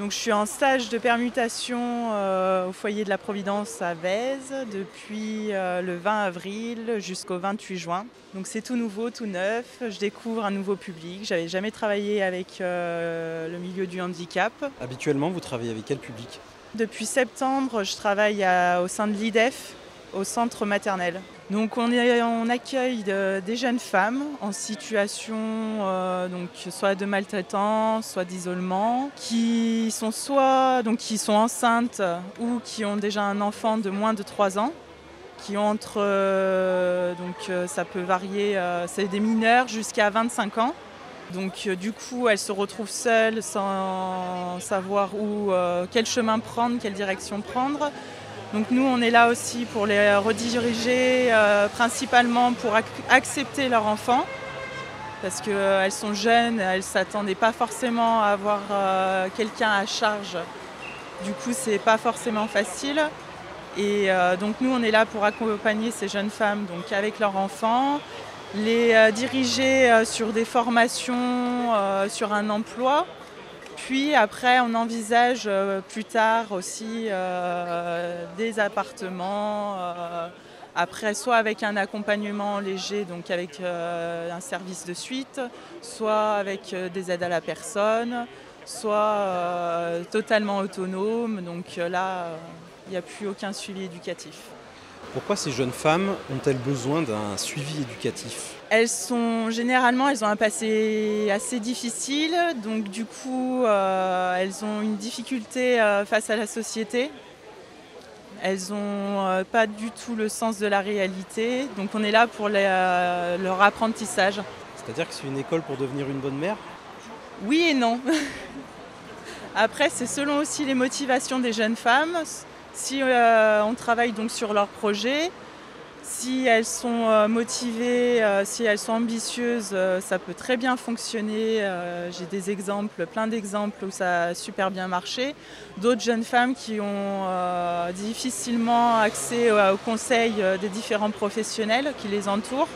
Donc je suis en stage de permutation euh, au foyer de la Providence à Vèze depuis euh, le 20 avril jusqu'au 28 juin. Donc c'est tout nouveau, tout neuf, je découvre un nouveau public. J'avais jamais travaillé avec euh, le milieu du handicap. Habituellement, vous travaillez avec quel public? Depuis septembre, je travaille à- au sein de l'IDEF, au centre maternel. Donc on, accueille de- des jeunes femmes en situation euh, donc soit de maltraitance, soit d'isolement, qui sont soit donc qui sont enceintes ou qui ont déjà un enfant de moins de 3 ans qui ont entre euh, donc euh, ça peut varier c'est des mineurs jusqu'à 25 ans. Donc du coup, elles se retrouvent seules sans savoir où, quel chemin prendre, quelle direction prendre. Donc nous, on est là aussi pour les rediriger, euh, principalement pour ac- accepter leur enfant, parce qu'elles sont jeunes, elles ne s'attendaient pas forcément à avoir euh, quelqu'un à charge. Du coup, c'est pas forcément facile. Et euh, donc nous, on est là pour accompagner ces jeunes femmes avec leurs enfants, les euh, diriger euh, sur des formations, euh, sur un emploi. Puis après, on envisage euh, plus tard aussi euh, des appartements euh, Après, soit avec un accompagnement léger, donc avec un service de suite, soit avec des aides à la personne, soit totalement autonome. Donc là, il n'y a plus aucun suivi éducatif. Pourquoi ces jeunes femmes ont-elles besoin d'un suivi éducatif? Elles sont généralement, elles ont un passé assez difficile, donc du coup, euh, elles ont une difficulté euh, face à la société. Elles n'ont euh, pas du tout le sens de la réalité, donc on est là pour les, leur apprentissage. C'est-à-dire que c'est une école pour devenir une bonne mère? Oui et non. *laughs* Après, c'est selon aussi les motivations des jeunes femmes. Si on travaille donc sur leur projet, si elles sont euh, motivées, euh, si elles sont ambitieuses, euh, ça peut très bien fonctionner. J'ai des exemples, plein d'exemples où ça a super bien marché. D'autres jeunes femmes qui ont difficilement accès euh, au conseil euh, des différents professionnels qui les entourent.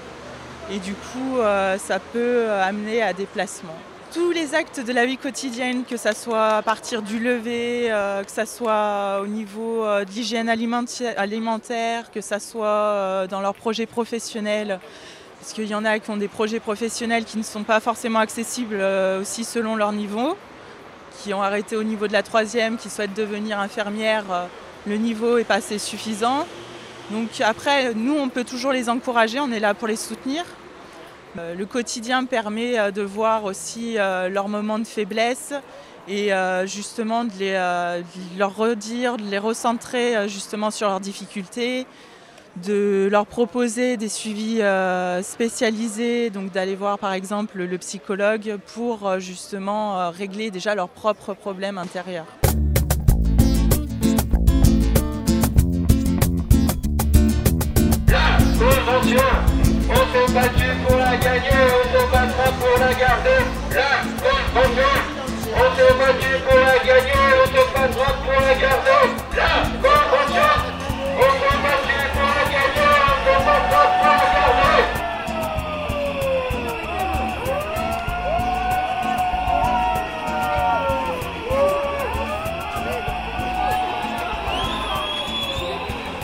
Et du coup, ça peut amener à des placements tous les actes de la vie quotidienne, que ce soit à partir du lever, euh, que ce soit au niveau euh, de l'hygiène alimentaire, que ce soit euh, dans leurs projets professionnels. Parce qu'il y en a qui ont des projets professionnels qui ne sont pas forcément accessibles euh, aussi selon leur niveau, qui ont arrêté au niveau de la troisième, qui souhaitent devenir infirmière, le niveau n'est pas assez suffisant. Donc après, nous, on peut toujours les encourager, on est là pour les soutenir. Euh, Le quotidien permet euh, de voir aussi euh, leurs moments de faiblesse et justement de, les, leur redire, de les recentrer justement sur leurs difficultés, de leur proposer des suivis spécialisés, donc d'aller voir par exemple le psychologue pour justement régler déjà leurs propres problèmes intérieurs. On s'est battu pour la gagner, on se battra pour la garder. La convention, on s'est battu pour la gagner, on se battra pour la garder. La convention, on s'est battu pour la gagner, on se battra pour la garder.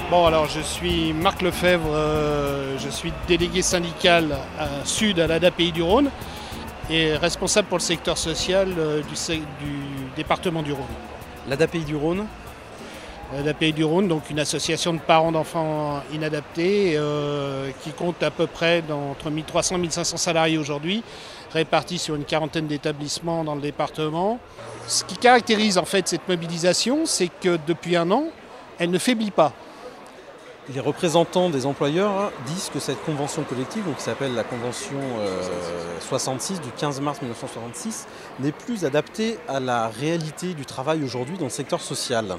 Bon, alors je suis Marc Lefebvre, euh, je suis délégué syndical à Sud à l'ADAPI du Rhône et responsable pour le secteur social euh, du, département du Rhône. L'ADAPI du Rhône L'ADAPI du Rhône, donc une association de parents d'enfants inadaptés euh, qui compte à peu près entre 1300 et 1500 salariés aujourd'hui, répartis sur une quarantaine d'établissements dans le département. Ce qui caractérise en fait cette mobilisation, c'est que depuis un an, elle ne faiblit pas. Les représentants des employeurs disent que cette convention collective, donc qui s'appelle la convention euh, 66 du 15 mars 1966, n'est plus adaptée à la réalité du travail aujourd'hui dans le secteur social.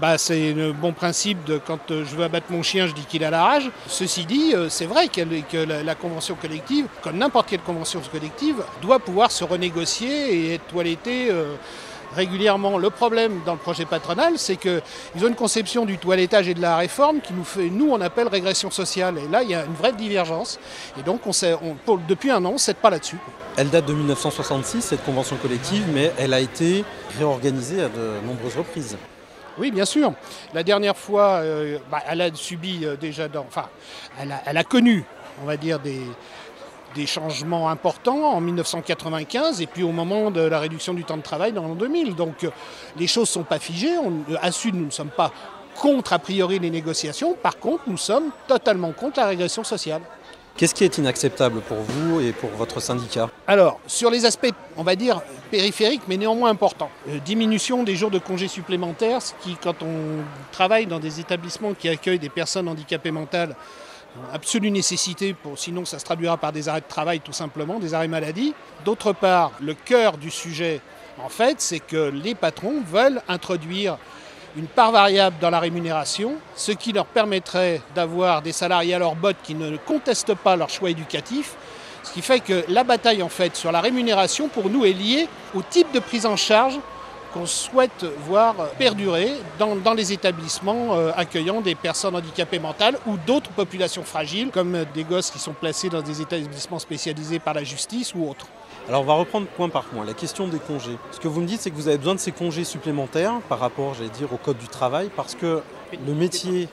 Bah, c'est le bon principe de quand euh, je veux abattre mon chien, je dis qu'il a la rage. Ceci dit, euh, c'est vrai que la, convention collective, comme n'importe quelle convention collective, doit pouvoir se renégocier et être toilettée euh, régulièrement. Le problème dans le projet patronal, c'est qu'ils ont une conception du toilettage et de la réforme qui nous fait, nous, on appelle régression sociale. Et là, il y a une vraie divergence. Et donc, on sait, on- pour- depuis un an, on ne s'aide pas là-dessus. Elle date de 1966, cette convention collective, mais elle a été réorganisée à de nombreuses reprises. Oui, bien sûr. La dernière fois, euh, bah, elle a subi euh, déjà, dans, enfin, elle a, elle a connu, on va dire, des, des changements importants en 1995 et puis au moment de la réduction du temps de travail dans l'an 2000. Donc euh, les choses ne sont pas figées. On, euh, à Sud, nous ne sommes pas contre a priori les négociations. Par contre, nous sommes totalement contre la régression sociale. Qu'est-ce qui est inacceptable pour vous et pour votre syndicat? Alors, sur les aspects, on va dire, périphériques, mais néanmoins importants. Euh, diminution des jours de congés supplémentaires, ce qui, quand on travaille dans des établissements qui accueillent des personnes handicapées mentales, absolue nécessité, sinon ça se traduira par des arrêts de travail tout simplement, des arrêts maladie. D'autre part, le cœur du sujet, en fait, c'est que les patrons veulent introduire une part variable dans la rémunération, ce qui leur permettrait d'avoir des salariés à leur botte qui ne contestent pas leur choix éducatif, ce qui fait que la bataille en fait sur la rémunération pour nous est liée au type de prise en charge qu'on souhaite voir perdurer dans, les établissements euh, accueillant des personnes handicapées mentales ou d'autres populations fragiles, comme des gosses qui sont placés dans des établissements spécialisés par la justice ou autres. Alors on va reprendre point par point. La question des congés. Ce que vous me dites, c'est que vous avez besoin de ces congés supplémentaires par rapport, j'allais dire, au code du travail, parce que le métier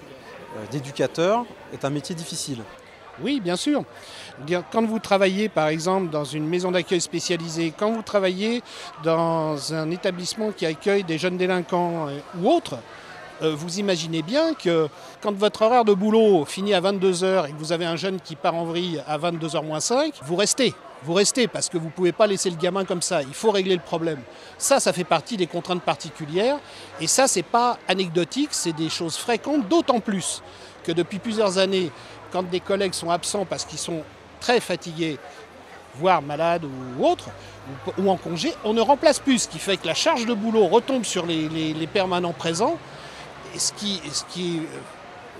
euh, d'éducateur est un métier difficile. Oui, bien sûr. Quand vous travaillez, par exemple, dans une maison d'accueil spécialisée, quand vous travaillez dans un établissement qui accueille des jeunes délinquants euh, ou autres, euh, vous imaginez bien que quand votre horaire de boulot finit à 22h et que vous avez un jeune qui part en vrille à 22h moins 5, vous restez. Vous restez parce que vous ne pouvez pas laisser le gamin comme ça. Il faut régler le problème. Ça, ça fait partie des contraintes particulières. Et ça, c'est pas anecdotique, c'est des choses fréquentes, d'autant plus que depuis plusieurs années, quand des collègues sont absents parce qu'ils sont très fatigués, voire malades ou autres, ou, en congé, on ne remplace plus, ce qui fait que la charge de boulot retombe sur les, permanents présents, ce qui, euh,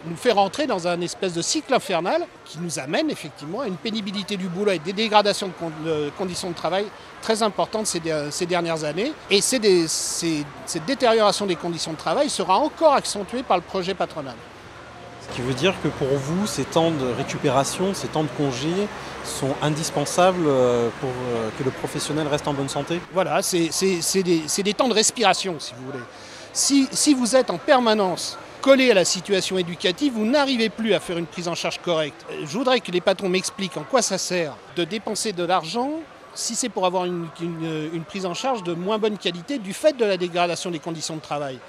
nous fait rentrer dans un espèce de cycle infernal qui nous amène effectivement à une pénibilité du boulot et des dégradations de, con- de conditions de travail très importantes ces, der- ces dernières années. Et cette détérioration des conditions de travail sera encore accentuée par le projet patronal. Ce qui veut dire que pour vous, ces temps de récupération, ces temps de congé sont indispensables euh, pour euh, que le professionnel reste en bonne santé? Voilà, c'est des, des temps de respiration, si vous voulez. Si, si vous êtes en permanence collé à la situation éducative, vous n'arrivez plus à faire une prise en charge correcte. Euh, Je voudrais que les patrons m'expliquent en quoi ça sert de dépenser de l'argent si c'est pour avoir une- une prise en charge de moins bonne qualité du fait de la dégradation des conditions de travail.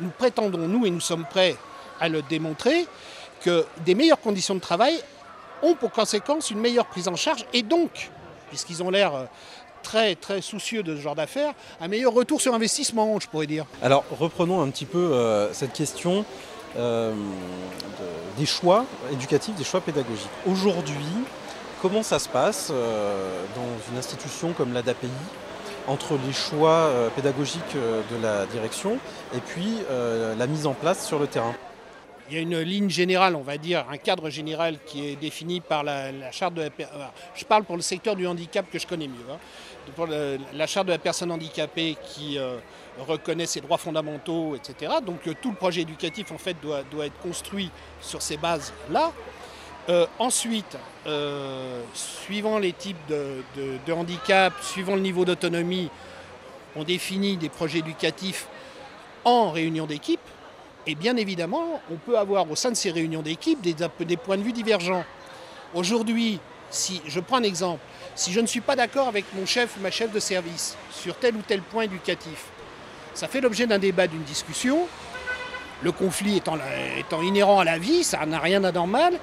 Nous prétendons, nous, et nous sommes prêts à le démontrer, que des meilleures conditions de travail ont pour conséquence une meilleure prise en charge et donc, puisqu'ils ont l'air euh, très très soucieux de ce genre d'affaires, un meilleur retour sur investissement, je pourrais dire. Alors reprenons un petit peu euh, cette question euh, de- des choix éducatifs, des choix pédagogiques. Aujourd'hui, comment ça se passe dans une institution comme l'ADAPI entre les choix pédagogiques de la direction et puis la mise en place sur le terrain? Il y a une ligne générale, on va dire, un cadre général qui est défini par la, charte de la euh, Je parle pour le secteur du handicap que je connais mieux. hein. La charte de la personne handicapée qui euh, reconnaît ses droits fondamentaux, etc. Donc euh, tout le projet éducatif, en fait, doit, être construit sur ces bases-là. Ensuite, suivant les types de- de handicap, suivant le niveau d'autonomie, on définit des projets éducatifs en réunion d'équipe. Et bien évidemment, on peut avoir au sein de ces réunions d'équipe des, points de vue divergents. Aujourd'hui, si je prends un exemple, si je ne suis pas d'accord avec mon chef ou ma chef de service sur tel ou tel point éducatif, ça fait l'objet d'un débat, d'une discussion. Le conflit étant, étant inhérent à la vie, ça n'a rien d'anormal.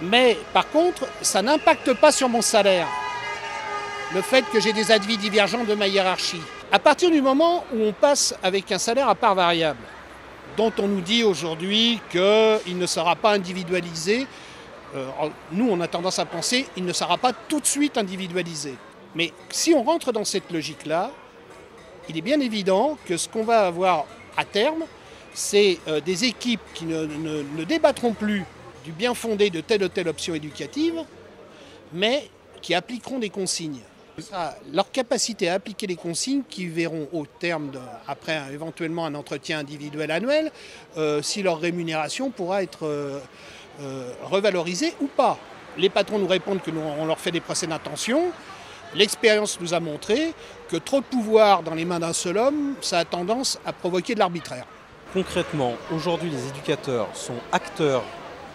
Mais par contre, ça n'impacte pas sur mon salaire. Le fait que j'ai des avis divergents de ma hiérarchie. À partir du moment où on passe avec un salaire à part variable, dont on nous dit aujourd'hui qu'il ne sera pas individualisé, euh, nous on a tendance à penser qu'il ne sera pas tout de suite individualisé. Mais si on rentre dans cette logique-là, il est bien évident que ce qu'on va avoir à terme, c'est euh, des équipes qui ne, débattront plus du bien fondé de telle ou telle option éducative, mais qui appliqueront des consignes. Leur capacité à appliquer les consignes qui verront au terme, de, après éventuellement un entretien individuel annuel, euh, si leur rémunération pourra être euh, euh, revalorisée ou pas. Les patrons nous répondent que nous, on leur fait des procès d'intention. L'expérience nous a montré que trop de pouvoir dans les mains d'un seul homme, ça a tendance à provoquer de l'arbitraire. Concrètement, aujourd'hui, les éducateurs sont acteurs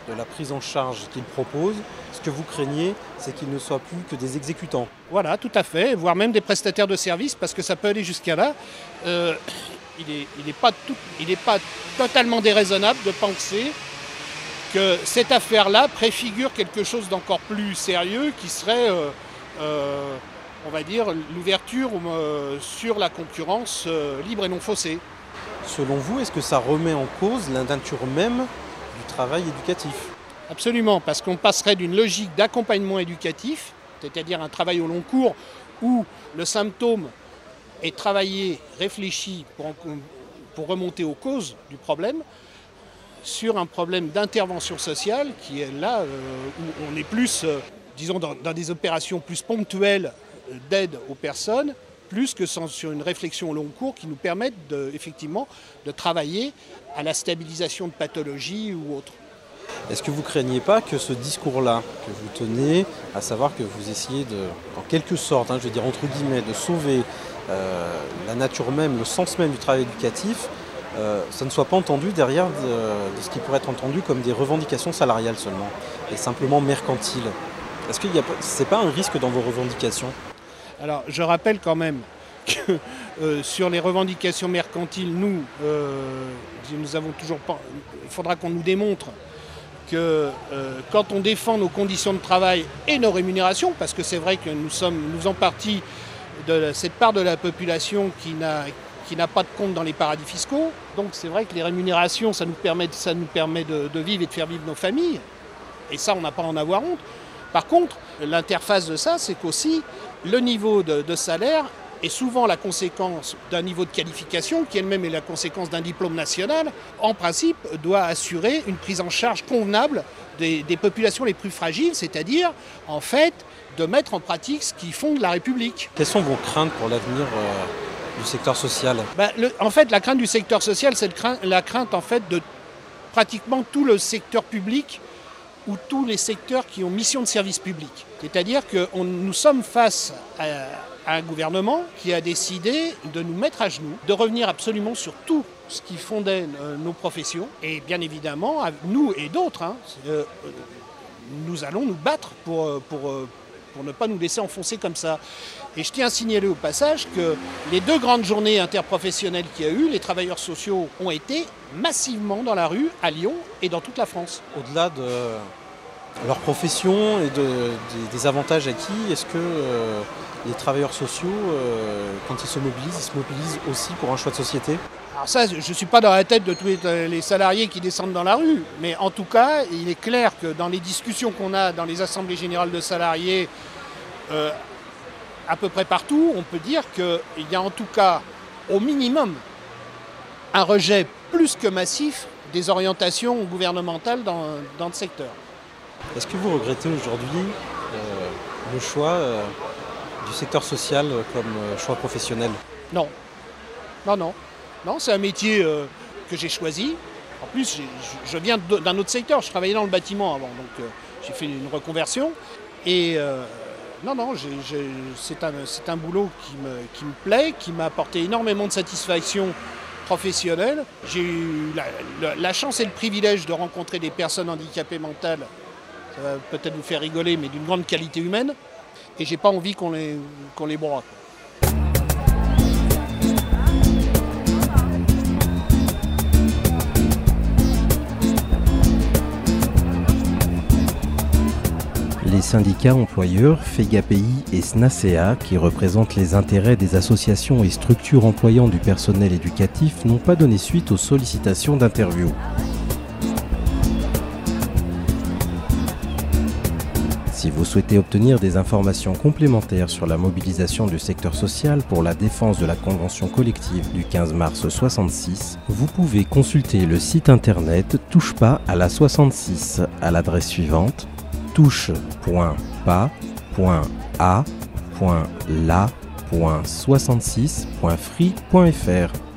de la prise en charge qu'ils proposent. Ce que vous craignez, c'est qu'ils ne soient plus que des exécutants. Voilà, tout à fait, voire même des prestataires de services, parce que ça peut aller jusqu'à là. Euh, il n'est il est pas, tout- il est pas totalement déraisonnable de penser que cette affaire-là préfigure quelque chose d'encore plus sérieux qui serait, euh, euh, on va dire, l'ouverture sur la concurrence libre et non faussée. Selon vous, est-ce que ça remet en cause la nature même Absolument, parce qu'on passerait d'une logique d'accompagnement éducatif, c'est-à-dire un travail au long cours où le symptôme est travaillé, réfléchi pour, remonter aux causes du problème, sur un problème d'intervention sociale qui est là euh, où on est plus, euh, disons, dans, dans des opérations plus ponctuelles euh, d'aide aux personnes, plus que sur une réflexion au long cours qui nous permette de, effectivement de travailler à la stabilisation de pathologies ou autres. Est-ce que vous craignez pas que ce discours-là que vous tenez, à savoir que vous essayez de, en quelque sorte, hein, je veux dire entre guillemets, de sauver euh, la nature même, le sens même du travail éducatif, euh, ça ne soit pas entendu derrière de, de ce qui pourrait être entendu comme des revendications salariales seulement, et simplement mercantiles? Est-ce que ce n'est pas un risque dans vos revendications? Alors, je rappelle quand même que euh, sur les revendications mercantiles, nous, euh, nous avons toujours pas. Il faudra qu'on nous démontre que euh, quand on défend nos conditions de travail et nos rémunérations, parce que c'est vrai que nous sommes, nous faisons partie de cette part de la population qui n'a qui n'a pas de compte dans les paradis fiscaux. Donc c'est vrai que les rémunérations, ça nous permet, ça nous permet de, de vivre et de faire vivre nos familles. Et ça, on n'a pas à en avoir honte. Par contre, l'interface de ça, c'est qu'aussi le niveau de, de salaire est souvent la conséquence d'un niveau de qualification qui elle-même est la conséquence d'un diplôme national, en principe doit assurer une prise en charge convenable des, des populations les plus fragiles, c'est-à-dire en fait de mettre en pratique ce qui fonde la République. Quelles sont vos craintes pour l'avenir euh, du secteur social? Ben, le- En fait, la crainte du secteur social, c'est la crainte en fait de pratiquement tout le secteur public ou tous les secteurs qui ont mission de service public. C'est-à-dire que nous sommes face à, un gouvernement qui a décidé de nous mettre à genoux, de revenir absolument sur tout ce qui fondait euh, nos professions. Et bien évidemment, nous et d'autres, hein, euh, nous allons nous battre pour, euh, pour, pour ne pas nous laisser enfoncer comme ça. Et je tiens à signaler au passage que les deux grandes journées interprofessionnelles qu'il y a eu, les travailleurs sociaux ont été massivement dans la rue à Lyon et dans toute la France. Au-delà de leur profession et de- des, des avantages acquis, est-ce que euh, les travailleurs sociaux, euh, quand ils se mobilisent, ils se mobilisent aussi pour un choix de société? Alors ça, je ne suis pas dans la tête de tous les, les salariés qui descendent dans la rue, mais en tout cas, il est clair que dans les discussions qu'on a dans les assemblées générales de salariés, euh, à peu près partout, on peut dire qu'il y a en tout cas, au minimum, un rejet plus que massif des orientations gouvernementales dans, dans le secteur. Est-ce que vous regrettez aujourd'hui euh, le choix euh, du secteur social comme euh, choix professionnel? Non. Non, non. Non, c'est un métier que j'ai choisi. En plus, je viens d'un autre secteur. Je travaillais dans le bâtiment avant, donc j'ai fait une reconversion. Et non, non, c'est un, boulot qui me, plaît, qui m'a apporté énormément de satisfaction professionnelle. J'ai eu la chance et le privilège de rencontrer des personnes handicapées mentales. Ça va peut-être vous faire rigoler, mais d'une grande qualité humaine. Et j'ai pas envie qu'on les, qu'on les broie. Les syndicats employeurs, FEGAPI et SNACEA, qui représentent les intérêts des associations et structures employant du personnel éducatif, n'ont pas donné suite aux sollicitations d'interview. Si vous souhaitez obtenir des informations complémentaires sur la mobilisation du secteur social pour la défense de la convention collective du 15 mars 66, vous pouvez consulter le site internet Touche pas à la 66 à l'adresse suivante touche.pa.la.66.free.fr.